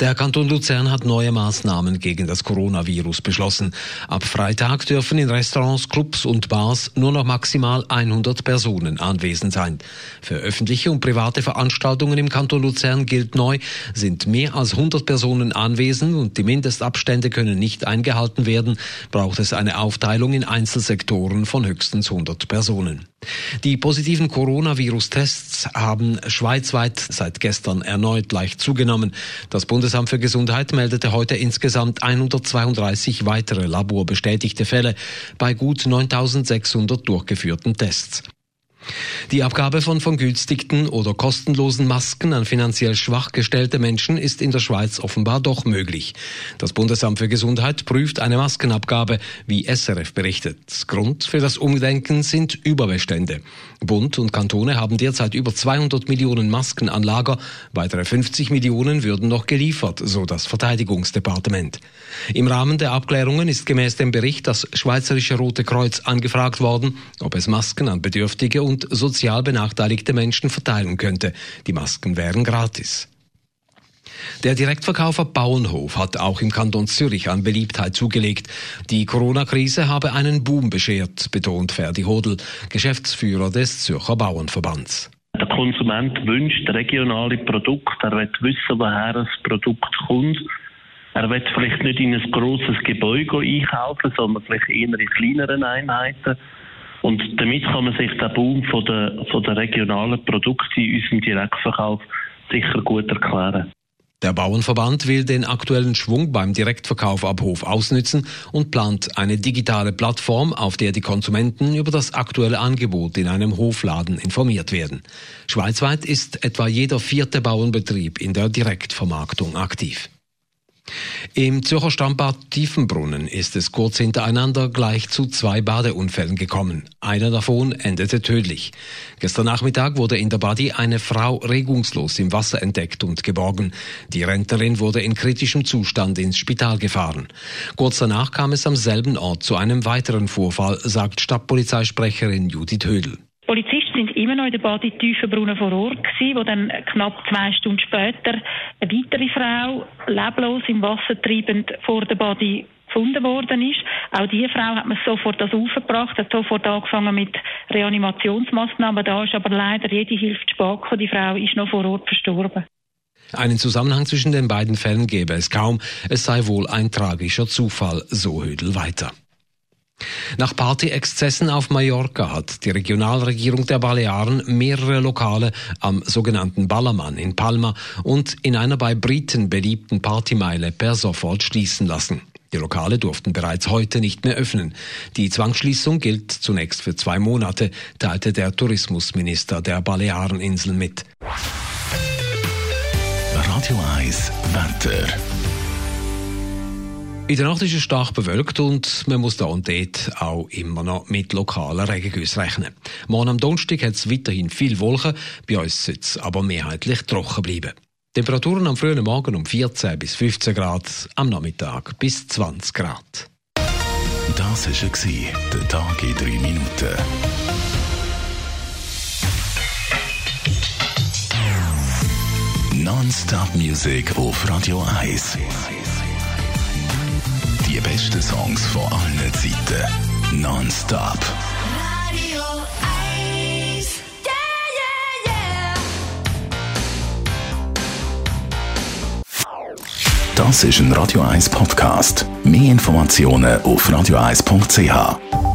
Der Kanton Luzern hat neue Maßnahmen gegen das Coronavirus beschlossen. Ab Freitag dürfen in Restaurants, Clubs und Bars nur noch maximal 100 Personen anwesend sein. Für öffentliche und private Veranstaltungen im Kanton Luzern gilt neu, sind mehr als 100 Personen anwesend und die Mindestabstände können nicht eingehalten werden, braucht es eine Aufteilung in Einzelsektoren von höchstens 100 Personen. Die positiven Coronavirus-Tests haben schweizweit seit gestern erneut leicht zugenommen. Das Bundesamt für Gesundheit meldete heute insgesamt 132 weitere laborbestätigte Fälle bei gut 9600 durchgeführten Tests. Die Abgabe von vergünstigten oder kostenlosen Masken an finanziell schwach gestellte Menschen ist in der Schweiz offenbar doch möglich. Das Bundesamt für Gesundheit prüft eine Maskenabgabe, wie SRF berichtet. Grund für das Umdenken sind Überbestände. Bund und Kantone haben derzeit über 200 Millionen Masken an Lager, weitere 50 Millionen würden noch geliefert, so das Verteidigungsdepartement. Im Rahmen der Abklärungen ist gemäß dem Bericht das Schweizerische Rote Kreuz angefragt worden, ob es Masken an Bedürftige und sozial benachteiligte Menschen verteilen könnte. Die Masken wären gratis. Der Direktverkäufer Bauernhof hat auch im Kanton Zürich an Beliebtheit zugelegt. Die Corona-Krise habe einen Boom beschert, betont Ferdi Hodel, Geschäftsführer des Zürcher Bauernverbands. Der Konsument wünscht regionale Produkte. Er will wissen, woher das Produkt kommt. Er will vielleicht nicht in ein grosses Gebäude einkaufen, sondern vielleicht eher in kleineren Einheiten. Und damit kann man sich den Boom von der, von der regionalen Produkte in unserem Direktverkauf sicher gut erklären. Der Bauernverband will den aktuellen Schwung beim Direktverkauf ab Hof ausnützen und plant eine digitale Plattform, auf der die Konsumenten über das aktuelle Angebot in einem Hofladen informiert werden. Schweizweit ist etwa jeder vierte Bauernbetrieb in der Direktvermarktung aktiv. Im Zürcher Stammbad Tiefenbrunnen ist es kurz hintereinander gleich zu zwei Badeunfällen gekommen. Einer davon endete tödlich. Gestern Nachmittag wurde in der Badi eine Frau regungslos im Wasser entdeckt und geborgen. Die Rentnerin wurde in kritischem Zustand ins Spital gefahren. Kurz danach kam es am selben Ort zu einem weiteren Vorfall, sagt Stadtpolizeisprecherin Judith Hödel. Polizisten sind immer noch in der Badi Tiefenbrunnen vor Ort gewesen, wo dann knapp zwei Stunden später eine weitere Frau leblos im Wasser treibend vor der Badi gefunden worden ist. Auch diese Frau hat man sofort das aufgebracht, hat sofort angefangen mit Reanimationsmaßnahmen. Da ist aber leider jede Hilfe zu gekommen. Die Frau ist noch vor Ort verstorben. Einen Zusammenhang zwischen den beiden Fällen gäbe es kaum. Es sei wohl ein tragischer Zufall, so Hödel weiter. Nach Partyexzessen auf Mallorca hat die Regionalregierung der Balearen mehrere Lokale am sogenannten Ballermann in Palma und in einer bei Briten beliebten Partymeile per sofort schließen lassen. Die Lokale durften bereits heute nicht mehr öffnen. Die Zwangsschließung gilt zunächst für zwei Monate, teilte der Tourismusminister der Baleareninseln mit. Radio 1 Wetter. In der Nacht ist es stark bewölkt und man muss da und dort auch immer noch mit lokalen Regengüssen rechnen. Morgen am Donnerstag hat es weiterhin viel Wolken, bei uns soll es aber mehrheitlich trocken bleiben. Temperaturen am frühen Morgen um 14 bis 15 Grad, am Nachmittag bis 20 Grad. Das war der Tag in 3 Minuten. Non-Stop-Musik auf Radio 1. Besten Songs von allen Zeiten. Non-Stop. Radio 1. Yeah, yeah, Das ist ein Radio 1 Podcast. Mehr Informationen auf radio1.ch.